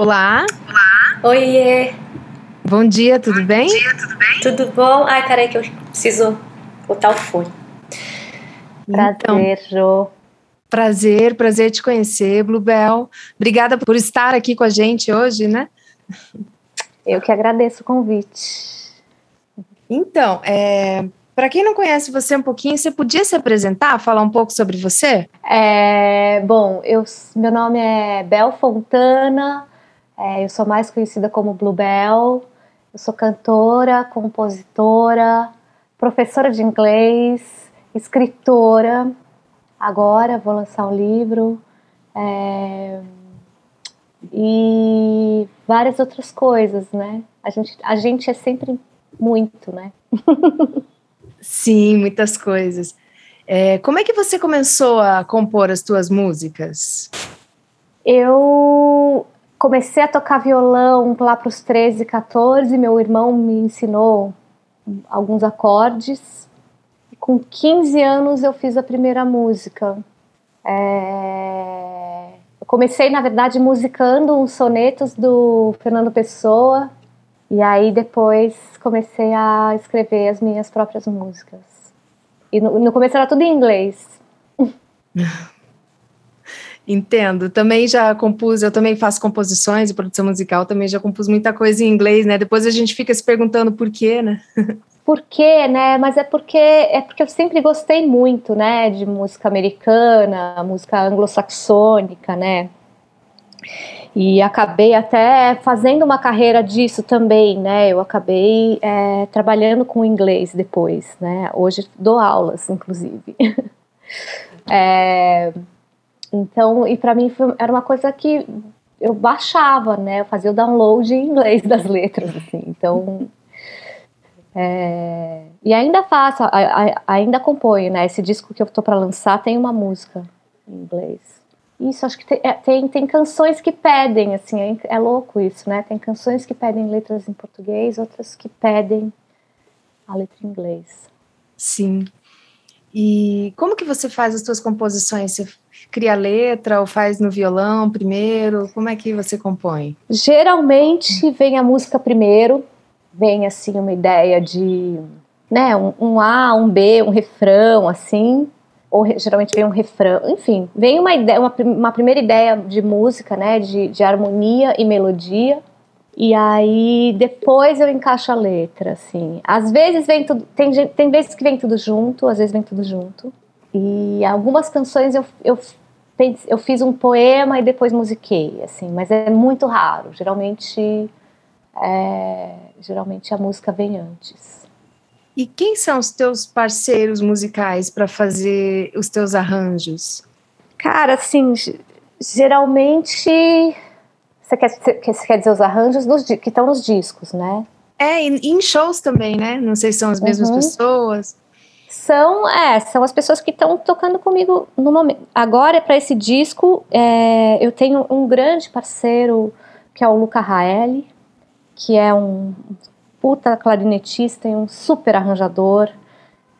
Olá. Olá. Oiê. Bom dia, tudo Bom bem? Bom dia, tudo bem? Tudo bom? Ai, peraí que eu preciso botar o fone. Prazer, então, Jo. Prazer, prazer te conhecer, Bluebell. Obrigada por estar aqui com a gente hoje, né? Eu que agradeço o convite. Então, é, para quem não conhece você um pouquinho, você podia se apresentar, falar um pouco sobre você? É, bom, eu, meu nome é Bel Fontana, é, eu sou mais conhecida como Bluebell, eu sou cantora, compositora, professora de inglês, escritora. Agora vou lançar um livro é, e várias outras coisas, né? A gente, a gente é sempre muito, né? Sim, muitas coisas. É, como é que você começou a compor as tuas músicas? Eu comecei a tocar violão lá para os 13, 14. Meu irmão me ensinou alguns acordes. Com 15 anos eu fiz a primeira música. É... Eu comecei, na verdade, musicando uns sonetos do Fernando Pessoa e aí depois comecei a escrever as minhas próprias músicas. E no, no começo era tudo em inglês. Entendo. Também já compus, eu também faço composições e produção musical, também já compus muita coisa em inglês, né? Depois a gente fica se perguntando por quê, né? Por quê, né? Mas é porque é porque eu sempre gostei muito, né, de música americana, música anglo-saxônica, né? E acabei até fazendo uma carreira disso também, né? Eu acabei é, trabalhando com inglês depois, né? Hoje dou aulas, inclusive. é, então, e para mim foi, era uma coisa que eu baixava, né? Eu fazia o download em inglês das letras, assim. Então, é, e ainda faço, ainda componho, né? Esse disco que eu tô para lançar tem uma música em inglês. Isso, acho que tem, é, tem, tem, canções que pedem, assim, é, é, louco isso, né? Tem canções que pedem letras em português, outras que pedem a letra em inglês. Sim. E como que você faz as suas composições? Você cria letra ou faz no violão primeiro? Como é que você compõe? Geralmente vem a música primeiro, vem assim uma ideia de, né, um, um A, um B, um refrão, assim, ou geralmente vem um refrão, enfim, vem uma ideia, uma, uma primeira ideia de música, né, de, de harmonia e melodia, e aí depois eu encaixo a letra, assim. Às vezes vem tudo, tem, tem vezes que vem tudo junto, às vezes vem tudo junto. E algumas canções eu, eu, eu fiz um poema e depois musiquei, assim, mas é muito raro. Geralmente, é, geralmente a música vem antes. E quem são os teus parceiros musicais para fazer os teus arranjos? Cara, assim, geralmente. Você quer, você quer dizer os arranjos dos, que estão nos discos, né? É, e em shows também, né? Não sei se são as mesmas uhum. pessoas. São, é, são as pessoas que estão tocando comigo no momento. Agora, para esse disco, é, eu tenho um grande parceiro que é o Luca Raeli, que é um puta clarinetista e um super arranjador.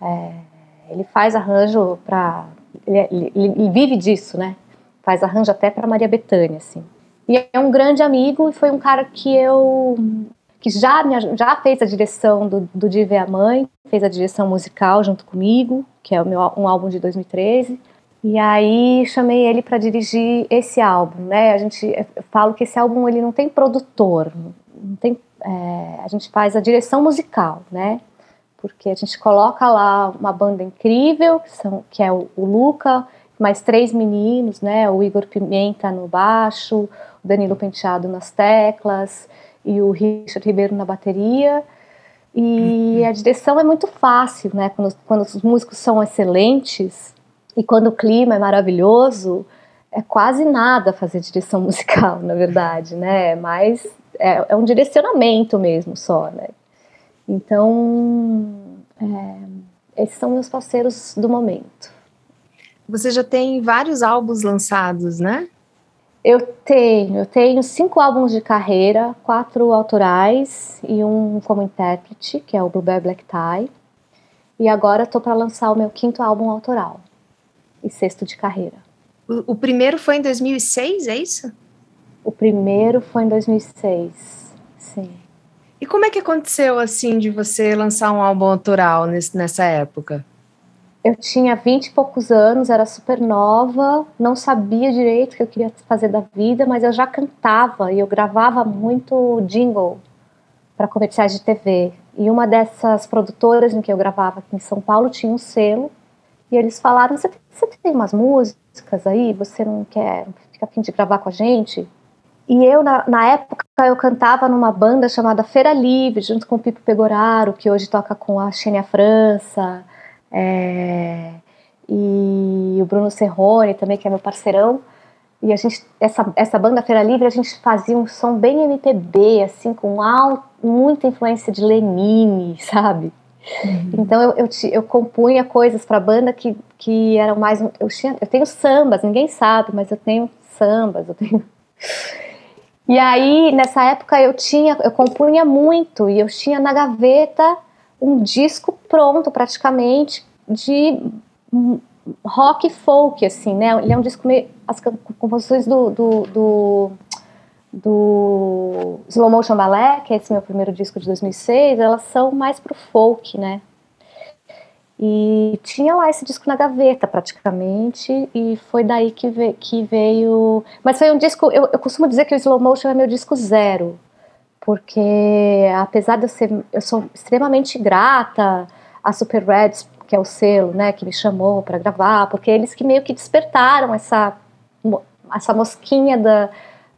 É, ele faz arranjo para. Ele, ele, ele, vive disso, né? Faz arranjo até para Maria Bethânia, assim. E é um grande amigo e foi um cara que eu. Que já, me, já fez a direção do, do Diva a Mãe, fez a direção musical junto comigo, que é o meu, um álbum de 2013. E aí chamei ele para dirigir esse álbum, né? A gente eu falo que esse álbum ele não tem produtor, não tem é, a gente faz a direção musical, né? Porque a gente coloca lá uma banda incrível, que, são, que é o, o Luca, mais três meninos, né? O Igor Pimenta no baixo, o Danilo Penteado nas teclas e o Richard Ribeiro na bateria. E a direção é muito fácil, né? Quando, quando os músicos são excelentes e quando o clima é maravilhoso, é quase nada fazer direção musical, na verdade, né? Mas é, é um direcionamento mesmo só, né? Então, é, esses são meus parceiros do momento. Você já tem vários álbuns lançados, né? Eu tenho, eu tenho cinco álbuns de carreira, quatro autorais e um como intérprete, que é o Blueberry Black Tie. E agora estou para lançar o meu quinto álbum autoral e sexto de carreira. O, o primeiro foi em 2006, é isso? O primeiro foi em 2006, sim. E como é que aconteceu, assim, de você lançar um álbum autoral nesse, nessa época? Eu tinha vinte e poucos anos, era super nova, não sabia direito o que eu queria fazer da vida, mas eu já cantava e eu gravava muito jingle para comerciais de TV. E uma dessas produtoras em que eu gravava aqui em São Paulo tinha um selo e eles falaram: Você, tem umas músicas aí? Você não quer? Fica a fim de gravar com a gente? E eu, na, na, época, eu cantava numa banda chamada Feira Livre, junto com o Pipo Pegoraro, que hoje toca com a Xênia França, é, e o Bruno Serrone também, que é meu parceirão. E a gente, essa, essa banda Feira Livre, a gente fazia um som bem MPB, assim, com alto, muita influência de Lenine, sabe? Uhum. Então eu, eu, eu, compunha coisas para a banda que, que eram mais. Eu, tinha, eu tenho sambas, ninguém sabe, mas eu tenho sambas, eu tenho. E aí, nessa época, eu tinha, eu compunha muito e eu tinha na gaveta um disco pronto, praticamente, de rock folk, assim, né? Ele é um disco meio. As composições do, do, do, do Slow Motion Ballet, que é esse meu primeiro disco de 2006, elas são mais pro folk, né? E tinha lá esse disco na gaveta, praticamente, e foi daí que, ve que veio. Mas foi um disco. Eu, eu, costumo dizer que o Slow Motion é meu disco zero, porque apesar de eu ser. Eu sou extremamente grata a Super Reds, que é o selo, né, que me chamou para gravar, porque eles que meio que despertaram essa, essa mosquinha da,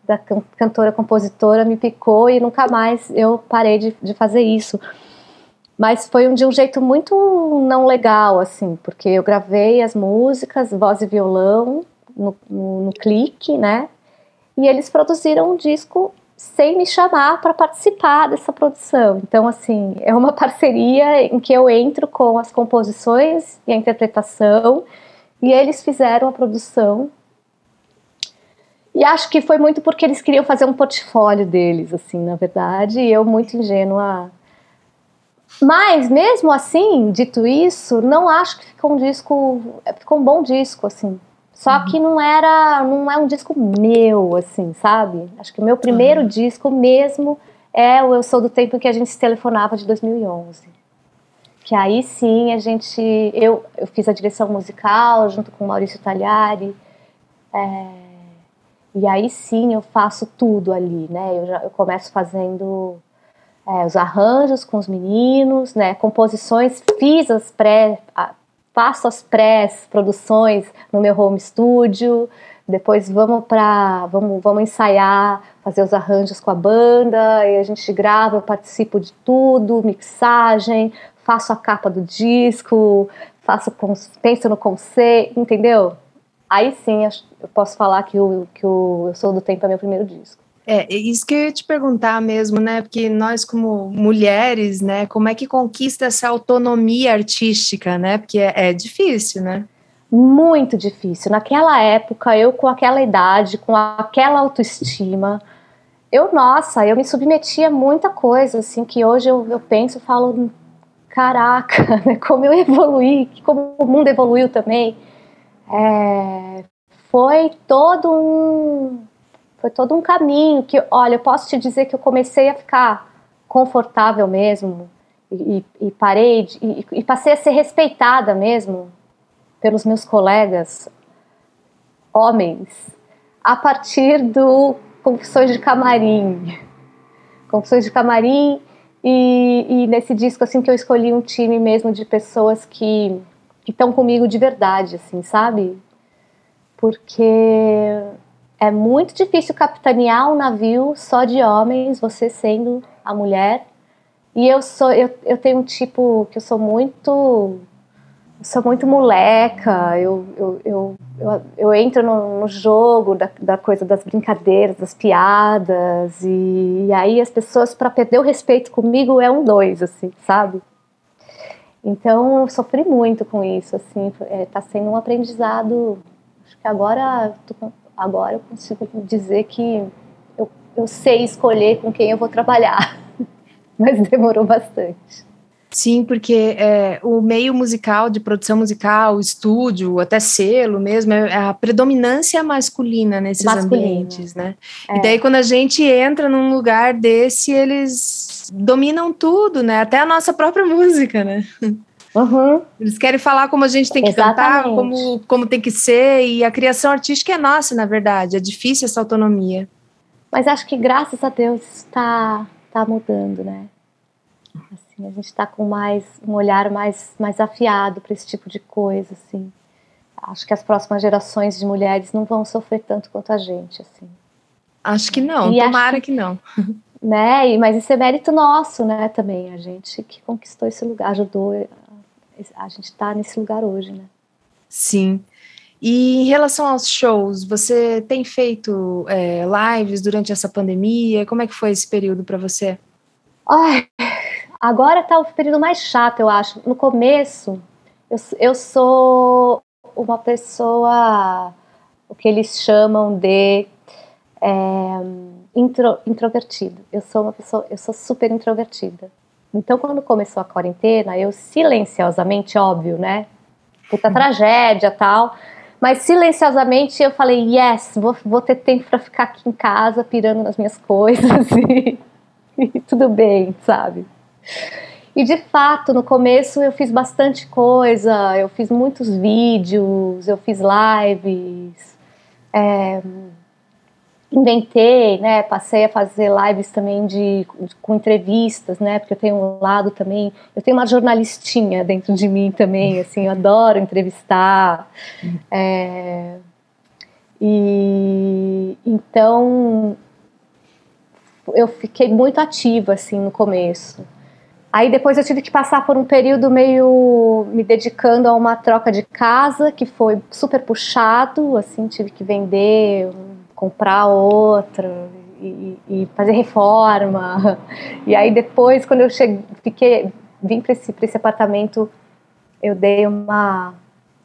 da cantora-compositora, me picou e nunca mais eu parei de, de fazer isso. Mas foi um, de um jeito muito não legal, assim, porque eu gravei as músicas, voz e violão, no, no, no clique, né? E eles produziram um disco sem me chamar para participar dessa produção. Então, assim, é uma parceria em que eu entro com as composições e a interpretação, e eles fizeram a produção. E acho que foi muito porque eles queriam fazer um portfólio deles, assim, na verdade, e eu muito ingênua mas, mesmo assim, dito isso, não acho que ficou um disco. Ficou um bom disco, assim. Só uhum. que não era. Não é um disco meu, assim, sabe? Acho que o meu primeiro uhum. disco mesmo é o Eu Sou do Tempo em que a gente se telefonava de 2011. Que aí sim a gente. Eu, eu fiz a direção musical junto com o Maurício Tagliari. É, e aí sim eu faço tudo ali, né? Eu, já, eu começo fazendo é, os arranjos com os meninos, né, composições, fiz as pré, faço as pré-produções no meu home studio, depois vamos para vamos, vamos ensaiar, fazer os arranjos com a banda, e a gente grava, eu participo de tudo, mixagem, faço a capa do disco, faço penso no conceito, entendeu? Aí sim eu posso falar que o, que o Eu Sou do Tempo é meu primeiro disco. É, isso que eu ia te perguntar mesmo, né? Porque nós, como mulheres, né, como é que conquista essa autonomia artística, né? Porque é, é difícil, né? Muito difícil. Naquela época, eu com aquela idade, com aquela autoestima, eu, nossa, eu me submetia a muita coisa, assim, que hoje eu, eu penso e falo, caraca, né, como eu evoluí, como o mundo evoluiu também. É, foi todo um foi todo um caminho que, olha, eu posso te dizer que eu comecei a ficar confortável mesmo e, e parei de, e, e passei a ser respeitada mesmo pelos meus colegas homens a partir do Confissões de Camarim. Confissões de Camarim e, e, nesse disco assim que eu escolhi um time mesmo de pessoas que estão comigo de verdade, assim, sabe? Porque é muito difícil capitanear um navio só de homens, você sendo a mulher. E eu sou, eu, eu tenho um tipo que eu sou muito, sou muito moleca. Eu, eu, eu, eu, entro no, jogo da, da, coisa das brincadeiras, das piadas. E, e aí as pessoas, para perder o respeito comigo, é um dois, assim, sabe? Então eu sofri muito com isso, assim, é, tá sendo um aprendizado. Acho que agora tô, Agora eu consigo dizer que eu, eu sei escolher com quem eu vou trabalhar, mas demorou bastante. Sim, porque é, o meio musical, de produção musical, estúdio, até selo mesmo, é a predominância masculina nesses Masculino. ambientes, né? É. E daí quando a gente entra num lugar desse, eles dominam tudo, né? Até a nossa própria música, né? Uhum. Eles querem falar como a gente tem que Exatamente. cantar, como, como tem que ser, e a criação artística é nossa, na verdade. É difícil essa autonomia. Mas acho que graças a Deus está tá mudando, né? Assim, a gente está com mais um olhar mais, mais afiado para esse tipo de coisa, assim. Acho que as próximas gerações de mulheres não vão sofrer tanto quanto a gente, assim. Acho que não, e tomara que, que não. Né? Mas isso é mérito nosso, né, também. A gente que conquistou esse lugar, ajudou a gente está nesse lugar hoje, né? Sim. E em relação aos shows, você tem feito é, lives durante essa pandemia? Como é que foi esse período para você? Ai, Agora está o período mais chato, eu acho. No começo, eu, eu sou uma pessoa, o que eles chamam de é, intro, introvertida. Eu sou uma pessoa, eu sou super introvertida. Então, quando começou a quarentena, eu silenciosamente, óbvio, né? Puta uhum. tragédia tal. Mas silenciosamente eu falei, yes, vou, vou ter tempo para ficar aqui em casa pirando nas minhas coisas e, e tudo bem, sabe? E de fato, no começo eu fiz bastante coisa, eu fiz muitos vídeos, eu fiz lives, é, inventei, né? Passei a fazer lives também de, com entrevistas, né? Porque eu tenho um lado também, eu tenho uma jornalistinha dentro de mim também, assim, eu adoro entrevistar. É, e então eu fiquei muito ativa assim no começo. Aí depois eu tive que passar por um período meio me dedicando a uma troca de casa que foi super puxado, assim, tive que vender, comprar outra e, e fazer reforma. E aí depois, quando eu cheguei, fiquei, vim para esse, esse apartamento, eu dei uma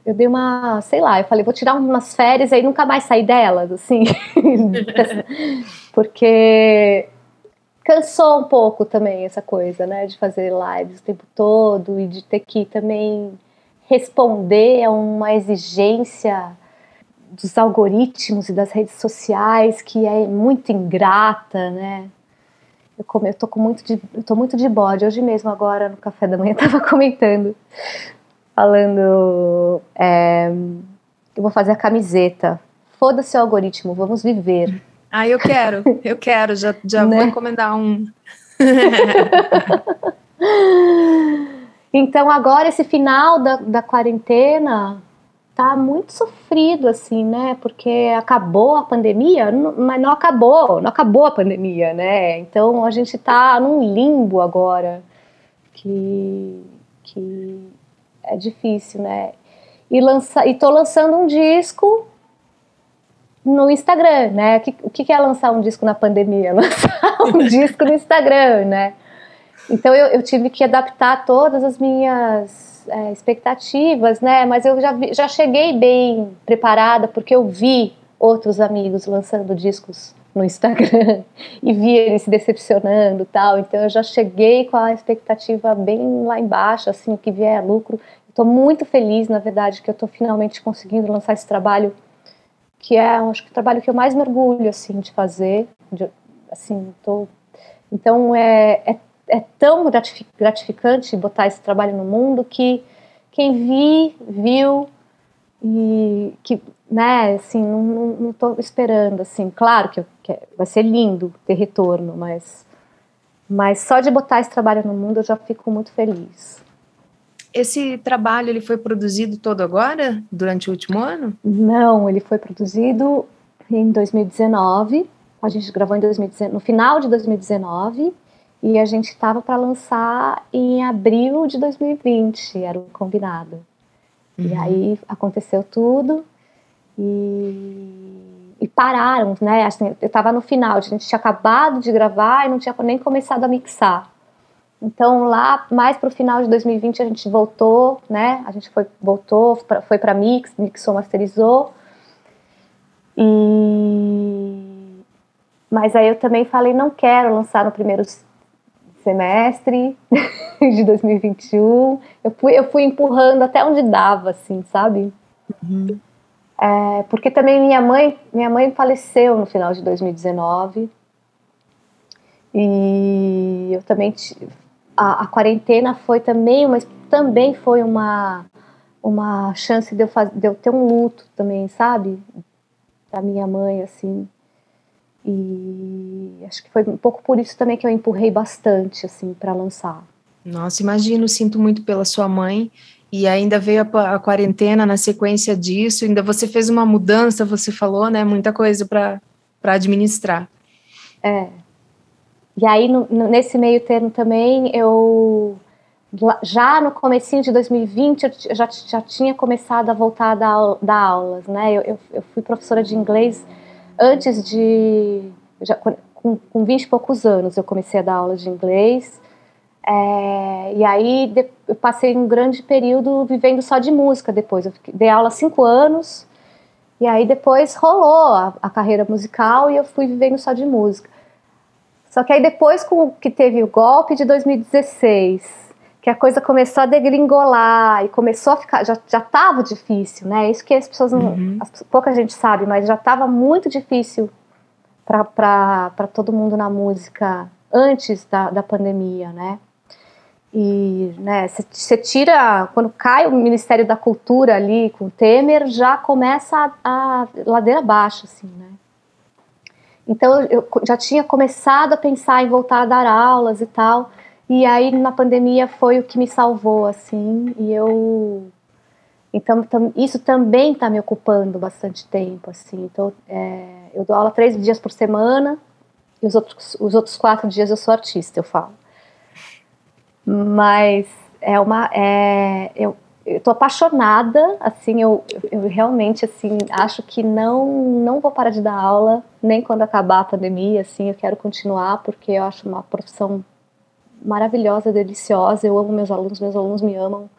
eu dei uma, sei lá, eu falei, vou tirar umas férias aí nunca mais sair delas, assim. Porque cansou um pouco também essa coisa, né, de fazer lives o tempo todo e de ter que também responder a uma exigência dos algoritmos e das redes sociais que é muito ingrata, né? Eu, come, eu tô com muito de, eu tô muito de bode. Hoje mesmo, agora no café da manhã, tava comentando, falando, é, eu vou fazer a camiseta. Foda-se o algoritmo, vamos viver. Ah, eu quero, eu quero, já, já né? vou encomendar um. então, agora, esse final da, da quarentena tá muito sofrido, assim, né? Porque acabou a pandemia, mas não acabou, não acabou a pandemia, né? Então, a gente tá num limbo agora que, que é difícil, né? E, lança, e tô lançando um disco no Instagram, né? O que, que é lançar um disco na pandemia? Lançar um disco no Instagram, né? Então eu, eu, tive que adaptar todas as minhas é, expectativas, né? Mas eu já, já cheguei bem preparada porque eu vi outros amigos lançando discos no Instagram e vi eles se decepcionando tal. Então eu já cheguei com a expectativa bem lá embaixo, assim, o que vier é lucro. Estou muito feliz, na verdade, que eu estou finalmente conseguindo lançar esse trabalho que é, acho que o trabalho que eu mais mergulho, assim, de fazer, de, assim, tô, então é, é, é tão gratificante botar esse trabalho no mundo que quem vi, viu e que, né, assim, não, não, não tô esperando, assim, claro que, que vai ser lindo ter retorno, mas, mas só de botar esse trabalho no mundo eu já fico muito feliz. Esse trabalho ele foi produzido todo agora, durante o último ano? Não, ele foi produzido em 2019. A gente gravou em 2019, no final de 2019 e a gente estava para lançar em abril de 2020, era o combinado. Uhum. E aí aconteceu tudo e, e pararam, né? Assim, eu estava no final, a gente tinha acabado de gravar e não tinha nem começado a mixar. Então lá mais para o final de 2020 a gente voltou, né? A gente foi voltou, pra, foi para mix, mixou, masterizou. E mas aí eu também falei não quero lançar no primeiro semestre de 2021. Eu fui, eu fui empurrando até onde dava, assim, sabe? Uhum. É, porque também minha mãe, minha mãe faleceu no final de 2019. E eu também a, a quarentena foi também, mas também foi uma uma chance de eu, faz, de eu ter um luto também, sabe? Da minha mãe, assim. E acho que foi um pouco por isso também que eu empurrei bastante, assim, para lançar. Nossa, imagino, sinto muito pela sua mãe. E ainda veio a, a, quarentena na sequência disso, ainda você fez uma mudança, você falou, né? Muita coisa para administrar. É. E aí, no, nesse meio termo também, eu já no comecinho de 2020 eu já, já tinha começado a voltar a dar, dar aulas, né? Eu, eu, eu, fui professora de inglês antes de... Já, com, com 20 e poucos anos eu comecei a dar aula de inglês. É, e aí de, eu passei um grande período vivendo só de música depois. Eu fiquei, dei aula cinco anos e aí depois rolou a, a carreira musical e eu fui vivendo só de música. Só que aí depois com, que teve o golpe de 2016 que a coisa começou a degringolar e começou a ficar, já estava difícil, né? Isso que as pessoas não, uhum. as, pouca gente sabe, mas já estava muito difícil para todo mundo na música antes da, da pandemia, né? E né, você tira, quando cai o Ministério da Cultura ali com o Temer, já começa a, a ladeira abaixo, assim, né? Então eu já tinha começado a pensar em voltar a dar aulas e tal, e aí na pandemia foi o que me salvou, assim, e eu. Então, tam, isso também está me ocupando bastante tempo, assim. Então, é, eu dou aula três dias por semana, e os outros, os outros quatro dias eu sou artista, eu falo. Mas é uma. É, eu, tô apaixonada, assim, eu, eu realmente, assim, acho que não, não vou parar de dar aula, nem quando acabar a pandemia, assim, eu quero continuar, porque eu acho uma profissão maravilhosa, deliciosa. Eu amo meus alunos, meus alunos me amam.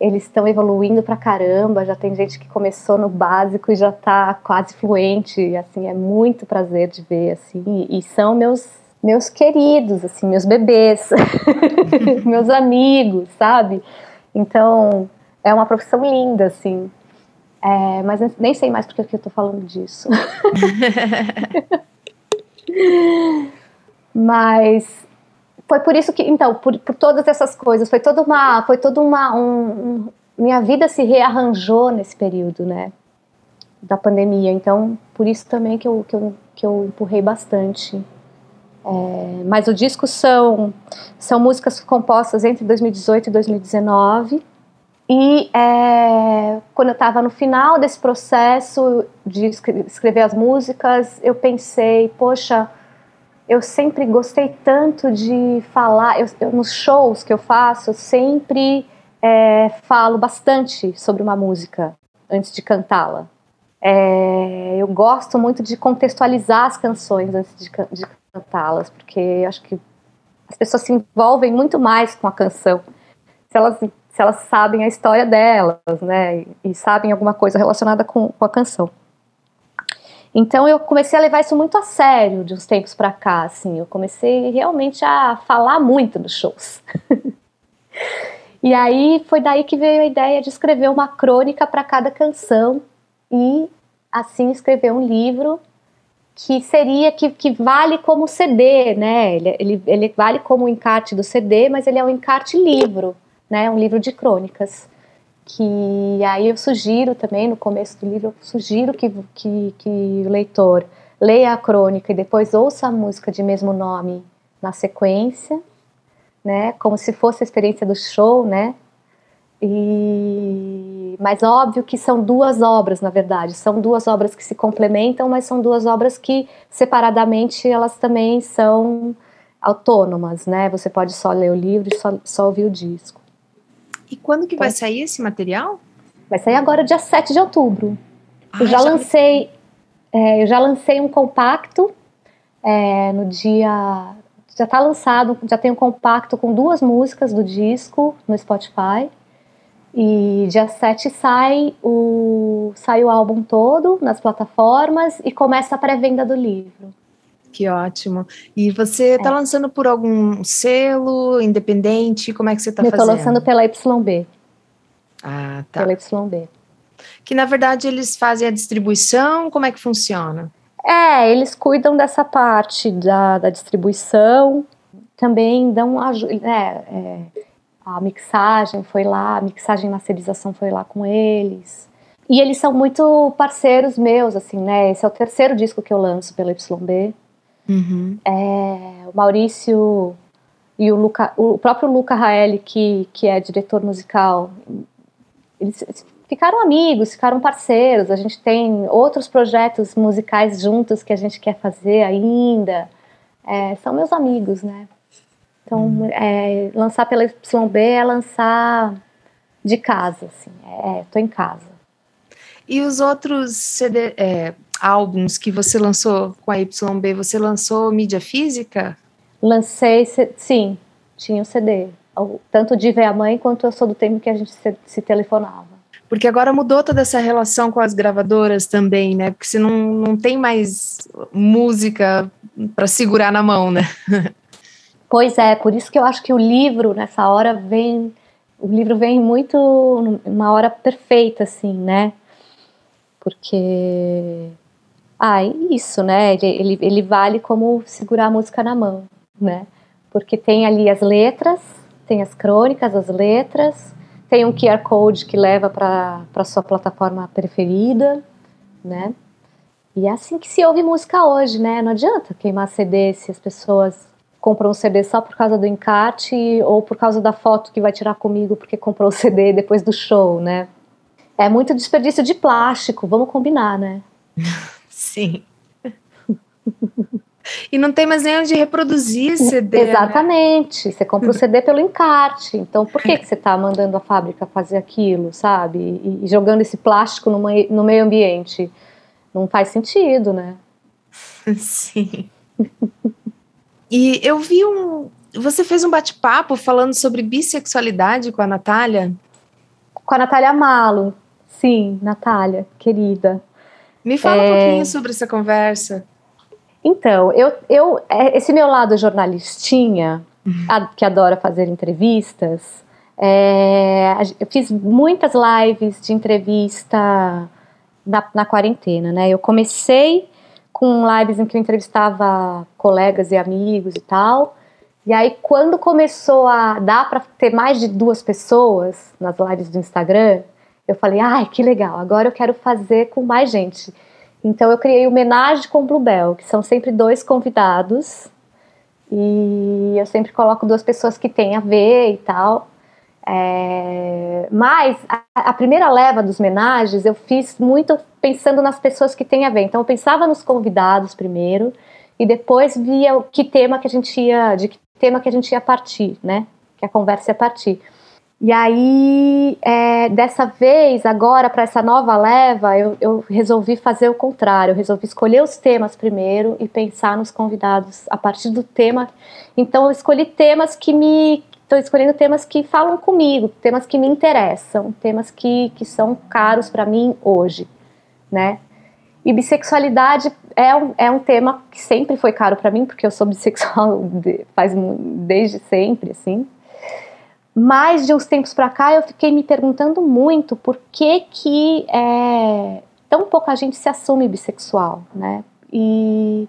Eles estão evoluindo pra caramba. Já tem gente que começou no básico e já tá quase fluente. Assim, é muito prazer de ver, assim. E, são meus meus queridos, assim, meus bebês, meus amigos, sabe? Então, é uma profissão linda, assim. É, mas nem sei mais porque eu tô falando disso. mas foi por isso que, então, por, por todas essas coisas, foi toda uma, foi toda uma, um, minha vida se rearranjou nesse período, né, da pandemia. Então, por isso também que eu, que eu, que eu empurrei bastante. É, mas o disco são, são músicas compostas entre 2018 e 2019. E é, quando eu estava no final desse processo de escrever as músicas, eu pensei, poxa, eu sempre gostei tanto de falar, eu, eu, nos shows que eu faço, eu sempre é, falo bastante sobre uma música antes de cantá-la. É, eu gosto muito de contextualizar as canções antes de, de cantá-las, porque acho que as pessoas se envolvem muito mais com a canção se elas, se elas sabem a história delas, né, e, e sabem alguma coisa relacionada com, com a canção. Então eu comecei a levar isso muito a sério de uns tempos para cá, assim. Eu comecei realmente a falar muito nos shows. e aí foi daí que veio a ideia de escrever uma crônica para cada canção e assim escrever um livro que seria que, que vale como CD, né? Ele, ele, ele vale como encarte do CD, mas ele é um encarte livro, né? Um livro de crônicas que aí eu sugiro também, no começo do livro, eu sugiro que, que, que o leitor leia a crônica e depois ouça a música de mesmo nome na sequência, né, como se fosse a experiência do show, né, e... mas óbvio que são duas obras, na verdade, são duas obras que se complementam, mas são duas obras que separadamente elas também são autônomas, né, você pode só ler o livro e só, só ouvir o disco. E quando que vai sair esse material? Vai sair agora, dia 7 de outubro. Ah, eu já, já lancei. É, eu já lancei um compacto é, no dia. Já está lançado, já tem um compacto com duas músicas do disco no Spotify. E dia 7 sai o, sai o álbum todo nas plataformas e começa a pré-venda do livro. Que ótimo. E você está é. lançando por algum selo independente? Como é que você está fazendo? Eu estou lançando pela YB. Ah, tá. Pela YB. Que na verdade eles fazem a distribuição, como é que funciona? É, eles cuidam dessa parte da, da distribuição, também dão ajuda. É, é, a mixagem foi lá, a mixagem e masterização foi lá com eles. E eles são muito parceiros meus, assim, né? Esse é o terceiro disco que eu lanço pela YB. Uhum. É, o Maurício e o, Luca, o próprio Luca Raeli, que, que é diretor musical, eles ficaram amigos, ficaram parceiros. A gente tem outros projetos musicais juntos que a gente quer fazer ainda. É, são meus amigos, né? Então, uhum. é, lançar pela YB é lançar de casa, assim. É, tô em casa. E os outros CD, é, álbuns que você lançou com a YB, você lançou mídia física? Lancei, sim, tinha o CD. Tanto de Ver a Mãe quanto Eu Sou do Tempo que a gente se, se telefonava. Porque agora mudou toda essa relação com as gravadoras também, né? Porque você não, não tem mais música para segurar na mão, né? Pois é, por isso que eu acho que o livro nessa hora vem, o livro vem muito uma hora perfeita assim, né? Porque ah, isso, né? Ele, ele, ele vale como segurar a música na mão, né? Porque tem ali as letras, tem as crônicas, as letras, tem um QR Code que leva para a sua plataforma preferida, né? E é assim que se ouve música hoje, né? Não adianta queimar CD se as pessoas compram um CD só por causa do encarte ou por causa da foto que vai tirar comigo porque comprou o CD depois do show, né? É muito desperdício de plástico, vamos combinar, né? Sim. E não tem mais nem onde reproduzir CD. Né? Exatamente. Né? Você compra o CD pelo encarte. Então, por que, que você está mandando a fábrica fazer aquilo, sabe? E, e jogando esse plástico no, no meio ambiente? Não faz sentido, né? Sim. e eu vi um. Você fez um bate-papo falando sobre bissexualidade com a Natália? Com a Natália Malo. Sim, Natália, querida. Me fala é... um pouquinho sobre essa conversa. Então, eu, eu, é, esse meu lado jornalistinha, uhum. que adora fazer entrevistas, é, eu fiz muitas lives de entrevista na, na quarentena, né? Eu comecei com lives em que eu entrevistava colegas e amigos e tal. E aí, quando começou a dar para ter mais de duas pessoas nas lives do Instagram, eu falei, ai, que legal, agora eu quero fazer com mais gente. Então eu criei o Homenagem com Bluebell, que são sempre dois convidados. E eu sempre coloco duas pessoas que têm a ver e tal. É, mas a, a, primeira leva dos homenagens eu fiz muito pensando nas pessoas que têm a ver. Então eu pensava nos convidados primeiro e depois via que tema que a gente ia, de que tema que a gente ia partir, né? Que a conversa ia partir. E aí, é, dessa vez, agora, para essa nova leva, eu, eu, resolvi fazer o contrário. Eu resolvi escolher os temas primeiro e pensar nos convidados a partir do tema. Então, eu escolhi temas que me. Estou escolhendo temas que falam comigo, temas que me interessam, temas que, que são caros para mim hoje, né? E bissexualidade é um, é um tema que sempre foi caro para mim, porque eu sou bissexual de, faz desde sempre, assim. Mas de uns tempos para cá eu fiquei me perguntando muito por que que é, tão pouca gente se assume bissexual, né? E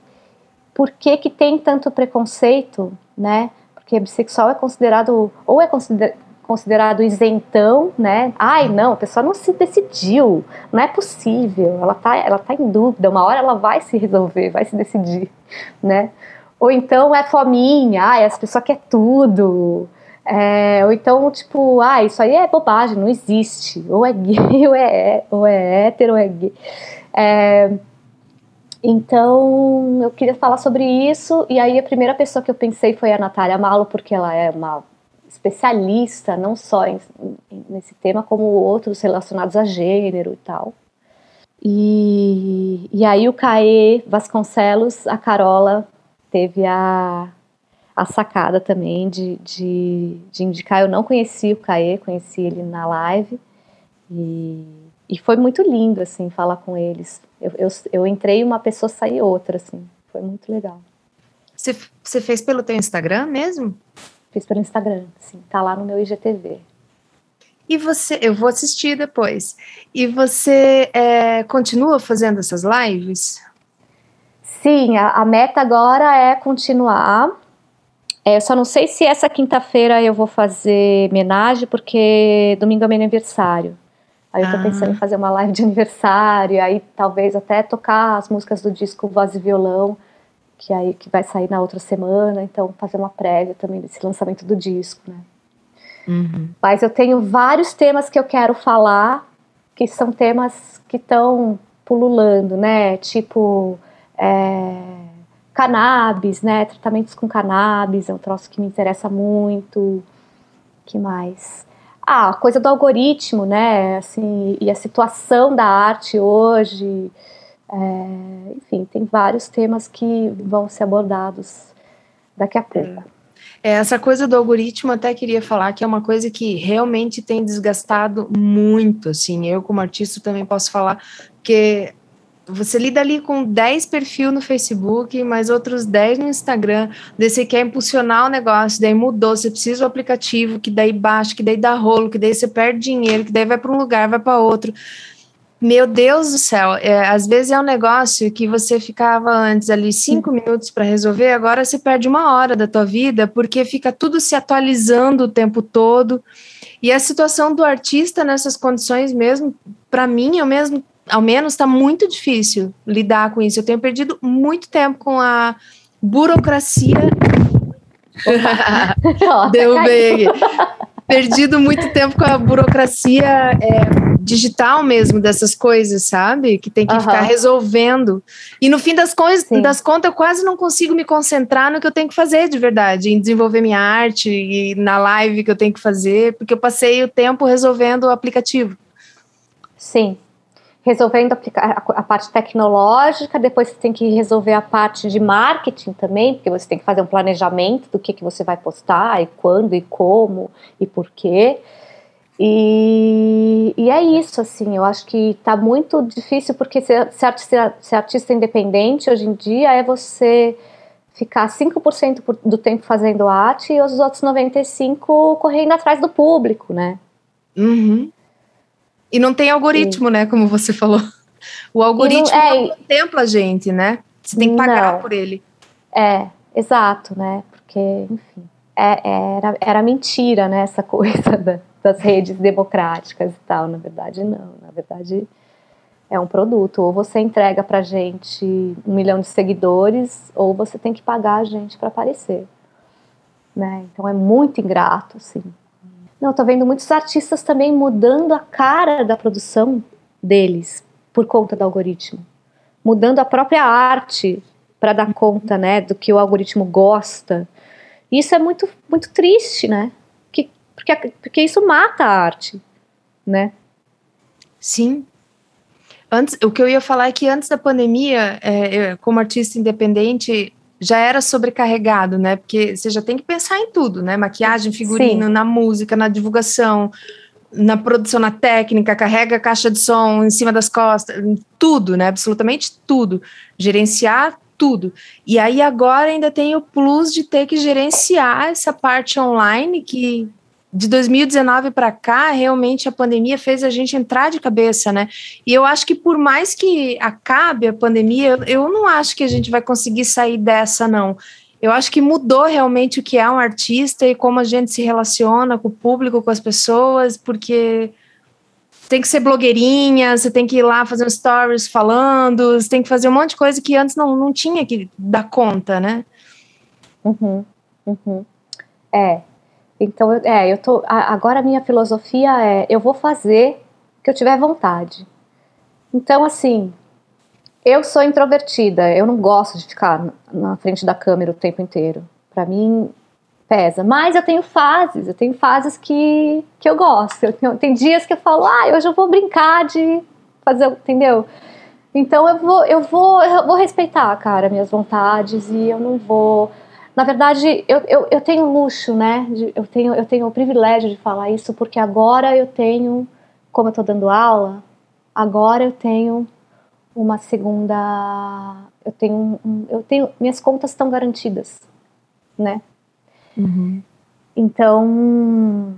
por que que tem tanto preconceito, né? Porque bissexual é considerado ou é consider, considerado isentão, né? Ai, não, a pessoa não se decidiu, não é possível, ela tá, ela tá em dúvida, uma hora ela vai se resolver, vai se decidir, né? Ou então é fominha, ai, essa pessoa quer tudo, é, ou então, tipo, ah, isso aí é bobagem, não existe. Ou é gay, ou é, ou é hétero, ou é gay. É, então, eu queria falar sobre isso, e aí a primeira pessoa que eu pensei foi a Natália Malo, porque ela é uma especialista, não só em, nesse tema, como outros relacionados a gênero e tal. E, e aí o Caê Vasconcelos, a Carola, teve a, a sacada também de, de, de indicar. Eu não conheci o Caê, conheci ele na live e, e foi muito lindo, assim, falar com eles. Eu, eu, eu entrei uma pessoa, saí outra, assim, foi muito legal. Você, você fez pelo teu Instagram mesmo? Fiz pelo Instagram, sim. Tá lá no meu IGTV. E você, eu vou assistir depois. E você é, continua fazendo essas lives? Sim, a, a meta agora é continuar. É, eu só não sei se essa quinta-feira eu vou fazer homenagem, porque domingo é meu aniversário. Aí eu tô ah. pensando em fazer uma live de aniversário, aí talvez até tocar as músicas do disco Voz e Violão, que aí que vai sair na outra semana, então fazer uma prévia também desse lançamento do disco, né? Uhum. Mas eu tenho vários temas que eu quero falar, que são temas que estão pululando, né? Tipo é, cannabis, né? Tratamentos com cannabis é um troço que me interessa muito. Que mais? Ah, a coisa do algoritmo, né? Assim, e a situação da arte hoje. É, enfim, tem vários temas que vão ser abordados daqui a pouco. É, essa coisa do algoritmo até queria falar que é uma coisa que realmente tem desgastado muito, assim, eu como artista também posso falar que você lida ali com 10 perfis no Facebook, mais outros 10 no Instagram, daí você quer impulsionar o negócio, daí mudou, você precisa do aplicativo, que daí baixa, que daí dá rolo, que daí você perde dinheiro, que daí vai para um lugar, vai para outro. Meu Deus do céu, é, às vezes é um negócio que você ficava antes ali cinco minutos para resolver, agora você perde uma hora da tua vida, porque fica tudo se atualizando o tempo todo. E a situação do artista nessas condições mesmo, para mim, eu mesmo, ao menos, está muito difícil lidar com isso. Eu tenho perdido muito tempo com a burocracia. Deu bem. perdido muito tempo com a burocracia é, digital mesmo dessas coisas, sabe? Que tem que uhum. ficar resolvendo. E no fim das, das contas, eu quase não consigo me concentrar no que eu tenho que fazer de verdade, em desenvolver minha arte e na live que eu tenho que fazer, porque eu passei o tempo resolvendo o aplicativo. Sim, resolvendo a, a, parte tecnológica, depois você tem que resolver a parte de marketing também, porque você tem que fazer um planejamento do que, que você vai postar, e quando, e como, e por quê. E, e é isso, assim, eu acho que está muito difícil, porque ser, ser, artista, ser artista independente hoje em dia é você ficar 5% do tempo fazendo arte e os outros 95% correndo atrás do público, né? Uhum. E não tem algoritmo, Sim. né? Como você falou. O algoritmo não, é, não contempla a gente, né? Você tem que pagar não. por ele. É, exato, né? Porque, enfim, é, era, era mentira, né? Essa coisa da, das redes democráticas e tal. Na verdade, não. Na verdade, é um produto. Ou você entrega pra gente um milhão de seguidores, ou você tem que pagar a gente para aparecer. Né? Então é muito ingrato, assim. Não, tô vendo muitos artistas também mudando a cara da produção deles por conta do algoritmo. Mudando a própria arte para dar conta, né, do que o algoritmo gosta. Isso é muito, muito triste, né? Que, porque, porque isso mata a arte, né? Sim. Antes, o que eu ia falar é que antes da pandemia, é, eu, como artista independente, já era sobrecarregado, né? Porque você já tem que pensar em tudo, né? Maquiagem, figurino, Sim. na música, na divulgação, na produção, na técnica, carrega a caixa de som em cima das costas, tudo, né? Absolutamente tudo. Gerenciar tudo. E aí agora ainda tem o plus de ter que gerenciar essa parte online que de 2019 para cá, realmente a pandemia fez a gente entrar de cabeça, né? E eu acho que por mais que acabe a pandemia, eu não acho que a gente vai conseguir sair dessa, não. Eu acho que mudou realmente o que é um artista e como a gente se relaciona com o público, com as pessoas, porque tem que ser blogueirinha, você tem que ir lá fazer stories falando, você tem que fazer um monte de coisa que antes não, não tinha que dar conta, né? Uhum, uhum. É, então, é, eu tô. Agora a minha filosofia é: eu vou fazer o que eu tiver vontade. Então, assim, eu sou introvertida, eu não gosto de ficar na frente da câmera o tempo inteiro. Para mim, pesa. Mas eu tenho fases, eu tenho fases que, que eu gosto. Eu tenho, tem dias que eu falo, ah, hoje eu vou brincar de fazer, entendeu? Então eu vou, eu vou, eu vou respeitar, cara, minhas vontades e eu não vou na verdade, eu, eu, eu tenho luxo, né? De, eu, tenho, eu tenho o privilégio de falar isso, porque agora eu tenho, como eu estou dando aula, agora eu tenho uma segunda. Eu tenho, eu tenho minhas contas estão garantidas, né? Uhum. Então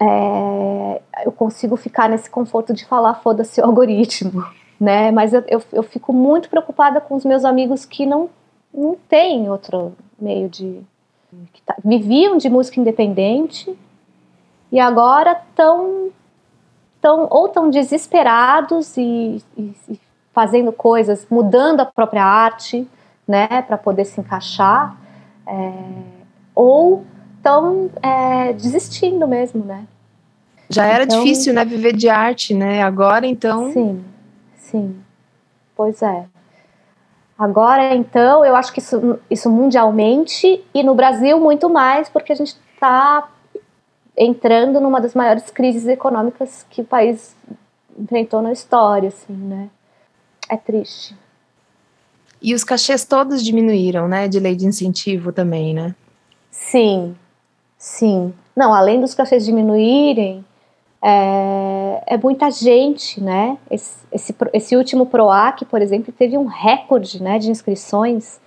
é, eu consigo ficar nesse conforto de falar foda-se o algoritmo, né? Mas eu, eu, eu, fico muito preocupada com os meus amigos que não, não têm outro meio de. Que tá, viviam de música independente e agora estão tão, ou tão desesperados e, e, e fazendo coisas, mudando a própria arte, né, para poder se encaixar, é, ou estão é, desistindo mesmo, né? Já era então, difícil, né, viver de arte, né? Agora, então. Sim, sim. Pois é. Agora, então, eu acho que isso, isso mundialmente e no Brasil muito mais, porque a gente está entrando numa das maiores crises econômicas que o país enfrentou na história, assim, né? É triste. E os cachês todos diminuíram, né? De lei de incentivo também, né? Sim, sim. Não, além dos cachês diminuírem, é, é muita gente, né? Esse, esse, esse, último PROAC, por exemplo, teve um recorde né, de inscrições.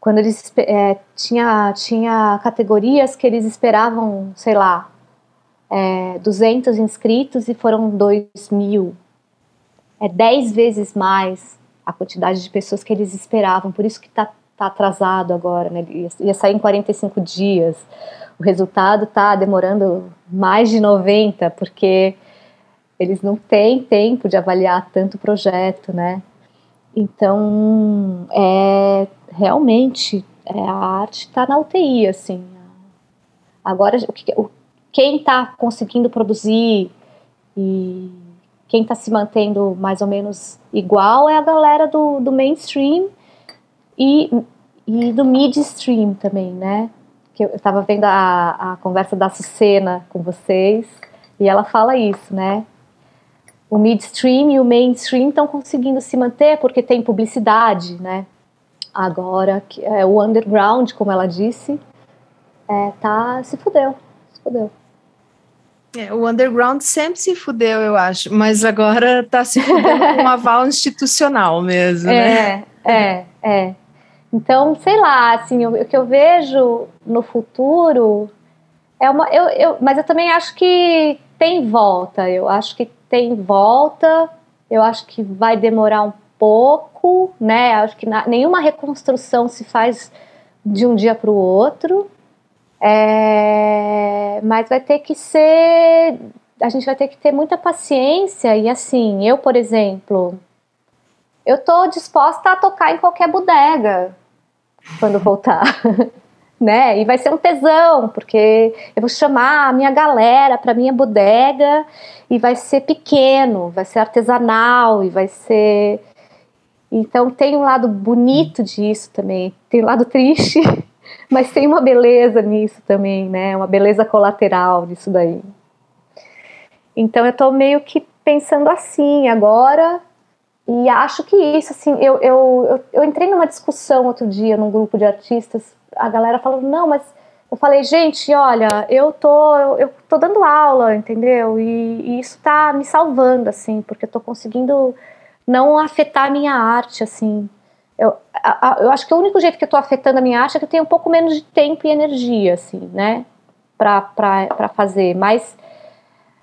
Quando eles é, tinha, tinha categorias que eles esperavam, sei lá, é, 200 inscritos e foram 2 mil. É 10 vezes mais a quantidade de pessoas que eles esperavam, por isso que está tá atrasado agora, né? Ia, ia sair em 45 dias o resultado está demorando mais de 90, porque eles não têm tempo de avaliar tanto projeto, né? Então, é, realmente, é, a arte está na UTI, assim. Agora, o que, o, quem está conseguindo produzir e quem está se mantendo mais ou menos igual é a galera do, do mainstream e, e do midstream também, né? Que eu estava vendo a, a conversa da Sucena com vocês e ela fala isso, né? O midstream e o mainstream estão conseguindo se manter porque tem publicidade, né? Agora, é, o underground, como ela disse, é, tá, se fudeu, se fudeu. É, o underground sempre se fudeu, eu acho, mas agora tá se fudendo com um aval institucional mesmo, né? É, é, é. Então, sei lá, assim, o, o que eu vejo no futuro é uma. Eu, eu, mas eu também acho que tem volta. Eu acho que tem volta. Eu acho que vai demorar um pouco, né? Acho que na, nenhuma reconstrução se faz de um dia para o outro. É, mas vai ter que ser. A gente vai ter que ter muita paciência. E assim, eu, por exemplo, eu tô disposta a tocar em qualquer bodega quando voltar. né? E vai ser um tesão, porque eu vou chamar a minha galera para minha bodega e vai ser pequeno, vai ser artesanal e vai ser então tem um lado bonito disso também, tem um lado triste, mas tem uma beleza nisso também, né? Uma beleza colateral disso daí. Então eu estou meio que pensando assim agora e acho que isso, assim, eu, eu, eu, eu, entrei numa discussão outro dia num grupo de artistas, a galera falou, não, mas eu falei, gente, olha, eu tô, eu, eu tô dando aula, entendeu? E, e, isso tá me salvando, assim, porque eu tô conseguindo não afetar a minha arte, assim. Eu, a, a, eu acho que o único jeito que eu tô afetando a minha arte é que eu tenho um pouco menos de tempo e energia, assim, né? Pra, pra, pra fazer, mas,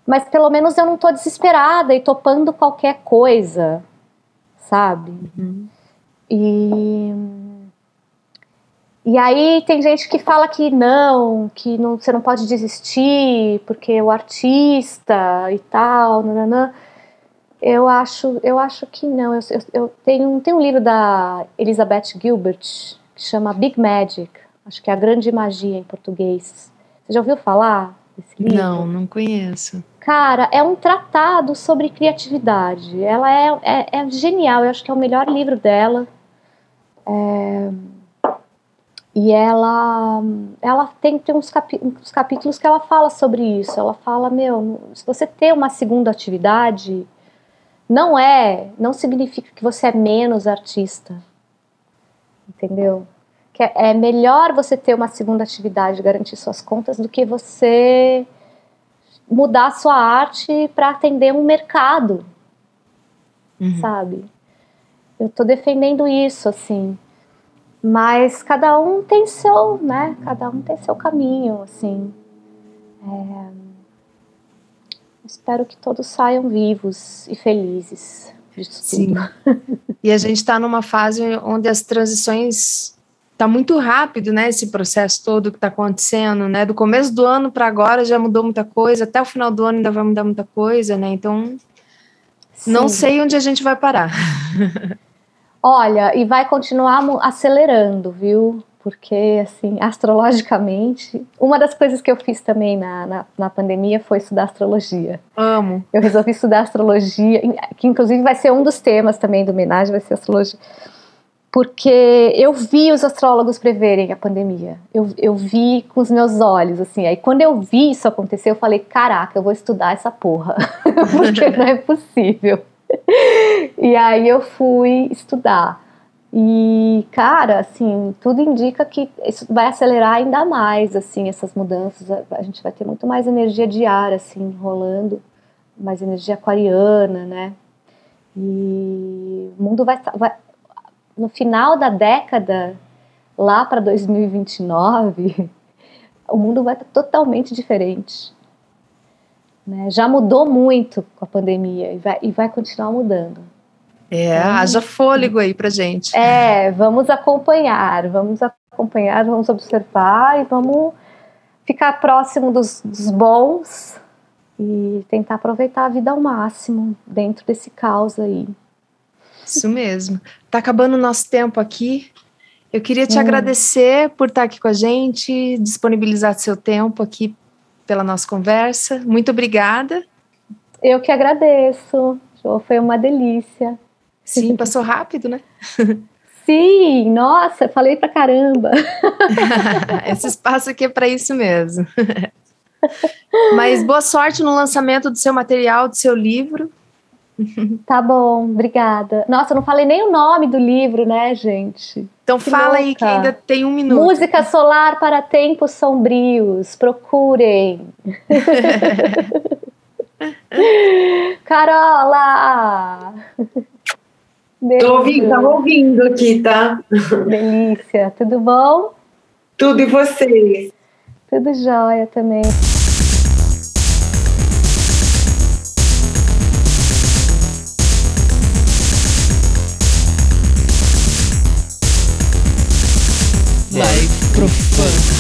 mas pelo menos eu não tô desesperada e topando qualquer coisa, sabe? Uhum. E e aí tem gente que fala que não, que não, você não pode desistir porque o artista e tal, nananã. Eu acho, eu acho que não. Eu, eu, eu tenho, tem um livro da Elizabeth Gilbert que chama Big Magic, acho que é a grande magia em português. Você já ouviu falar desse livro? Não, não conheço. Cara, é um tratado sobre criatividade. Ela é, é, é genial, eu acho que é o melhor livro dela. É, e ela, ela tem, tem uns, capi, uns capítulos que ela fala sobre isso. Ela fala, meu, se você ter uma segunda atividade, não é, não significa que você é menos artista. Entendeu? Que é, é melhor você ter uma segunda atividade, garantir suas contas, do que você mudar sua arte para atender um mercado, uhum. sabe? eu tô defendendo isso, assim. Mas cada um tem seu, né? Cada um tem seu caminho, assim. É... Espero que todos saiam vivos e felizes. Sim. e a gente está numa fase onde as transições tá muito rápido, né? Esse processo todo que está acontecendo, né? Do começo do ano para agora já mudou muita coisa, até o final do ano ainda vai mudar muita coisa, né? Então, Sim. não sei onde a gente vai parar. Olha, e vai continuar acelerando, viu? Porque, assim, astrologicamente, uma das coisas que eu fiz também na, na, na, pandemia foi estudar astrologia. Amo. Eu resolvi estudar astrologia, que inclusive vai ser um dos temas também do homenagem, vai ser astrologia. Porque eu vi os astrólogos preverem a pandemia. Eu, eu vi com os meus olhos, assim. Aí quando eu vi isso acontecer, eu falei: caraca, eu vou estudar essa porra. Porque não é possível. e aí eu fui estudar. E, cara, assim, tudo indica que isso vai acelerar ainda mais, assim, essas mudanças. A gente vai ter muito mais energia de ar, assim, rolando, mais energia aquariana, né? E o mundo vai, vai no final da década, lá para 2029, o mundo vai estar totalmente diferente. Né? Já mudou muito com a pandemia e vai, e vai continuar mudando. É, então, haja fôlego aí pra gente. É, vamos acompanhar, vamos acompanhar, vamos observar e vamos ficar próximo dos, dos bons e tentar aproveitar a vida ao máximo dentro desse caos aí. Isso mesmo. Tá acabando o nosso tempo aqui. Eu queria te hum. agradecer por estar aqui com a gente, disponibilizar seu tempo aqui pela nossa conversa. Muito obrigada. Eu que agradeço. Foi uma delícia. Sim, passou rápido, né? Sim, nossa, falei pra caramba. Esse espaço aqui é para isso mesmo. Mas boa sorte no lançamento do seu material, do seu livro. Tá bom, obrigada. Nossa, eu não falei nem o nome do livro, né, gente? Então que fala louca. aí que ainda tem um minuto. Música solar para tempos sombrios. Procurem. Carola! Tô ouvindo, tava ouvindo aqui, tá? Delícia. Tudo bom? Tudo e vocês? Tudo jóia também. Live Profano.